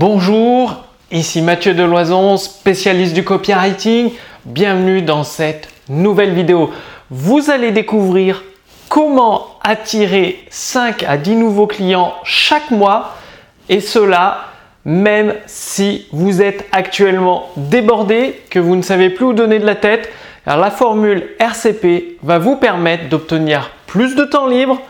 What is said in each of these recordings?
Bonjour, ici Mathieu Deloison, spécialiste du copywriting. Bienvenue dans cette nouvelle vidéo. Vous allez découvrir comment attirer 5 à 10 nouveaux clients chaque mois et cela même si vous êtes actuellement débordé, que vous ne savez plus où donner de la tête. Alors la formule RCP va vous permettre d'obtenir plus de temps libre,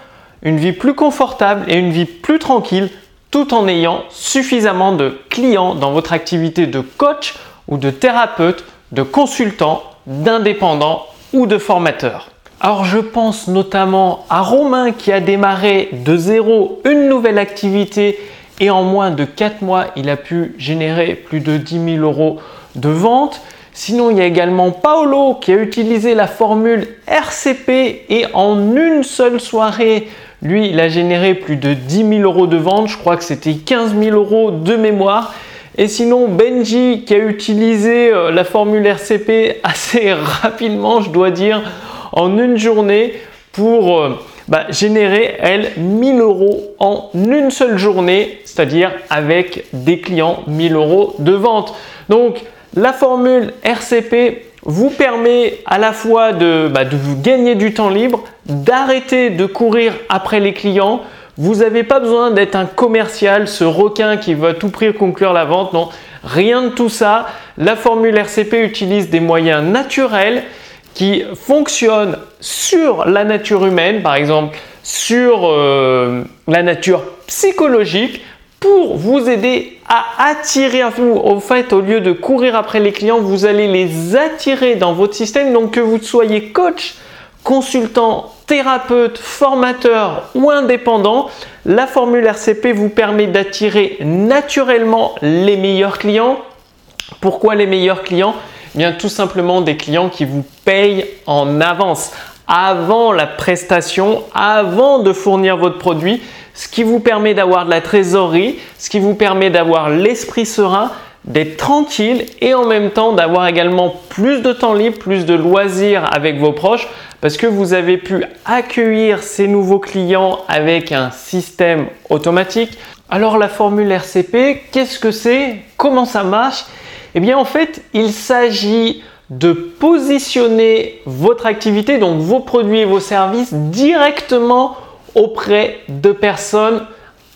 une vie plus confortable et une vie plus tranquille tout en ayant suffisamment de clients dans votre activité de coach ou de thérapeute, de consultant, d'indépendant ou de formateur. Alors je pense notamment à Romain qui a démarré de zéro une nouvelle activité et en moins de 4 mois il a pu générer plus de 10 000 euros de vente. Sinon, il y a également Paolo qui a utilisé la formule RCP et en une seule soirée, lui, il a généré plus de 10 000 euros de vente. Je crois que c'était 15 000 euros de mémoire. Et sinon, Benji qui a utilisé euh, la formule RCP assez rapidement, je dois dire, en une journée pour euh, bah, générer, elle, 1000 euros en une seule journée, c'est-à-dire avec des clients 1000 euros de vente. Donc, la formule RCP vous permet à la fois de, bah, de vous gagner du temps libre, d'arrêter de courir après les clients. Vous n'avez pas besoin d'être un commercial, ce requin qui va tout prix conclure la vente. Non, rien de tout ça. La formule RCP utilise des moyens naturels qui fonctionnent sur la nature humaine, par exemple sur euh, la nature psychologique, pour vous aider à attirer à vous. Au fait, au lieu de courir après les clients, vous allez les attirer dans votre système. Donc que vous soyez coach, consultant, thérapeute, formateur ou indépendant, la formule RCP vous permet d'attirer naturellement les meilleurs clients. Pourquoi les meilleurs clients? Eh Bien tout simplement des clients qui vous payent en avance avant la prestation, avant de fournir votre produit ce qui vous permet d'avoir de la trésorerie, ce qui vous permet d'avoir l'esprit serein, d'être tranquille et en même temps d'avoir également plus de temps libre, plus de loisirs avec vos proches parce que vous avez pu accueillir ces nouveaux clients avec un système automatique. Alors la formule RCP, qu'est-ce que c'est? Comment ça marche? Eh bien en fait, il s'agit de positionner votre activité, donc vos produits et vos services directement auprès de personnes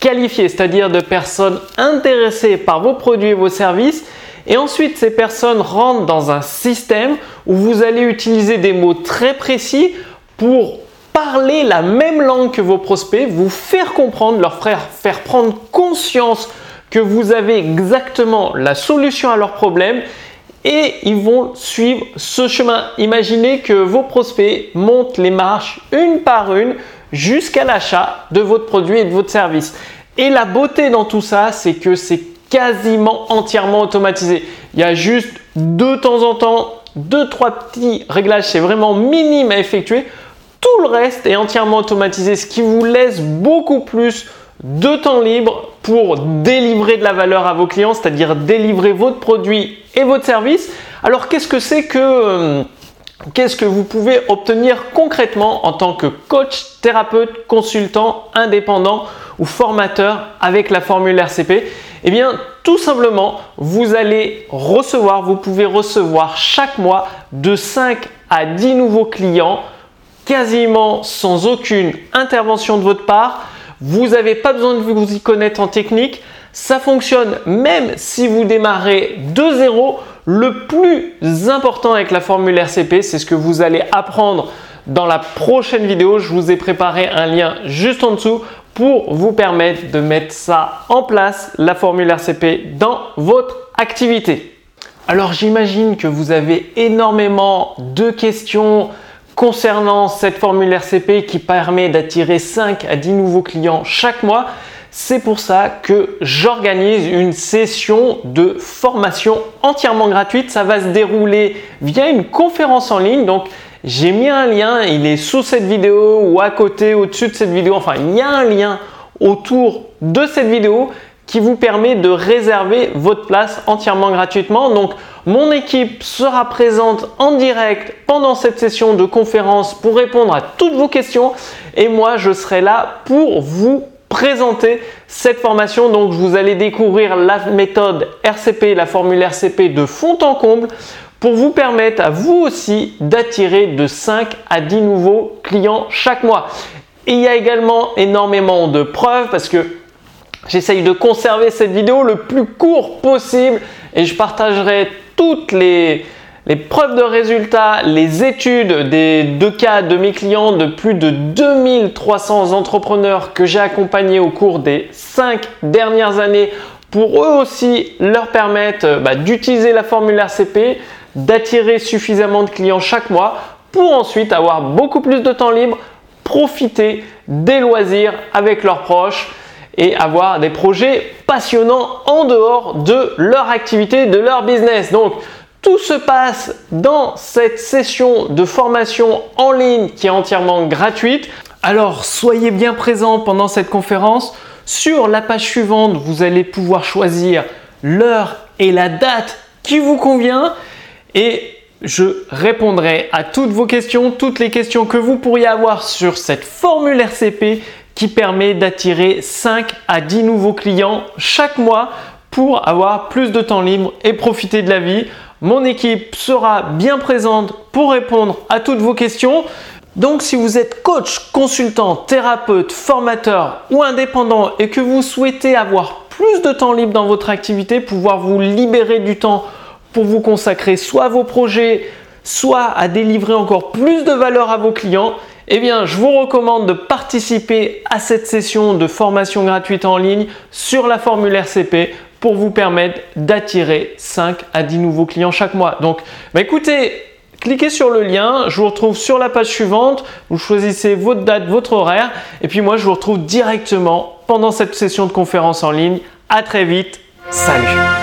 qualifiées, c'est-à-dire de personnes intéressées par vos produits et vos services. Et ensuite, ces personnes rentrent dans un système où vous allez utiliser des mots très précis pour parler la même langue que vos prospects, vous faire comprendre, leur faire prendre conscience que vous avez exactement la solution à leurs problèmes et ils vont suivre ce chemin. Imaginez que vos prospects montent les marches une par une jusqu'à l'achat de votre produit et de votre service. Et la beauté dans tout ça, c'est que c'est quasiment entièrement automatisé. Il y a juste de temps en temps deux trois petits réglages, c'est vraiment minime à effectuer. Tout le reste est entièrement automatisé, ce qui vous laisse beaucoup plus de temps libre pour délivrer de la valeur à vos clients, c'est-à-dire délivrer votre produit et votre service. Alors qu'est-ce que c'est que euh, Qu'est-ce que vous pouvez obtenir concrètement en tant que coach, thérapeute, consultant, indépendant ou formateur avec la formule RCP Eh bien, tout simplement, vous allez recevoir, vous pouvez recevoir chaque mois de 5 à 10 nouveaux clients quasiment sans aucune intervention de votre part. Vous n'avez pas besoin de vous y connaître en technique. Ça fonctionne même si vous démarrez de zéro. Le plus important avec la formule RCP, c'est ce que vous allez apprendre dans la prochaine vidéo. Je vous ai préparé un lien juste en dessous pour vous permettre de mettre ça en place, la formule RCP, dans votre activité. Alors j'imagine que vous avez énormément de questions concernant cette formule RCP qui permet d'attirer 5 à 10 nouveaux clients chaque mois. C'est pour ça que j'organise une session de formation entièrement gratuite. Ça va se dérouler via une conférence en ligne. Donc, j'ai mis un lien, il est sous cette vidéo ou à côté, au-dessus de cette vidéo. Enfin, il y a un lien autour de cette vidéo qui vous permet de réserver votre place entièrement gratuitement. Donc, mon équipe sera présente en direct pendant cette session de conférence pour répondre à toutes vos questions et moi, je serai là pour vous présenter cette formation. Donc, vous allez découvrir la méthode RCP, la formule RCP de fond en comble pour vous permettre à vous aussi d'attirer de 5 à 10 nouveaux clients chaque mois. il y a également énormément de preuves parce que j'essaye de conserver cette vidéo le plus court possible et je partagerai toutes les, les preuves de résultats, les études des deux cas de mes clients de plus de 2300 entrepreneurs que j'ai accompagnés au cours des 5 dernières années pour eux aussi leur permettre bah, d'utiliser la formule RCP, d'attirer suffisamment de clients chaque mois pour ensuite avoir beaucoup plus de temps libre, profiter des loisirs avec leurs proches et avoir des projets passionnants en dehors de leur activité, de leur business. Tout se passe dans cette session de formation en ligne qui est entièrement gratuite. Alors, soyez bien présents pendant cette conférence. Sur la page suivante, vous allez pouvoir choisir l'heure et la date qui vous convient et je répondrai à toutes vos questions, toutes les questions que vous pourriez avoir sur cette formule RCP qui permet d'attirer 5 à 10 nouveaux clients chaque mois pour avoir plus de temps libre et profiter de la vie. Mon équipe sera bien présente pour répondre à toutes vos questions. Donc si vous êtes coach, consultant, thérapeute, formateur ou indépendant et que vous souhaitez avoir plus de temps libre dans votre activité, pouvoir vous libérer du temps pour vous consacrer soit à vos projets, soit à délivrer encore plus de valeur à vos clients, eh bien, je vous recommande de participer à cette session de formation gratuite en ligne sur la formule RCP pour vous permettre d'attirer 5 à 10 nouveaux clients chaque mois. Donc, bah écoutez, cliquez sur le lien, je vous retrouve sur la page suivante, vous choisissez votre date, votre horaire, et puis moi je vous retrouve directement pendant cette session de conférence en ligne. À très vite, salut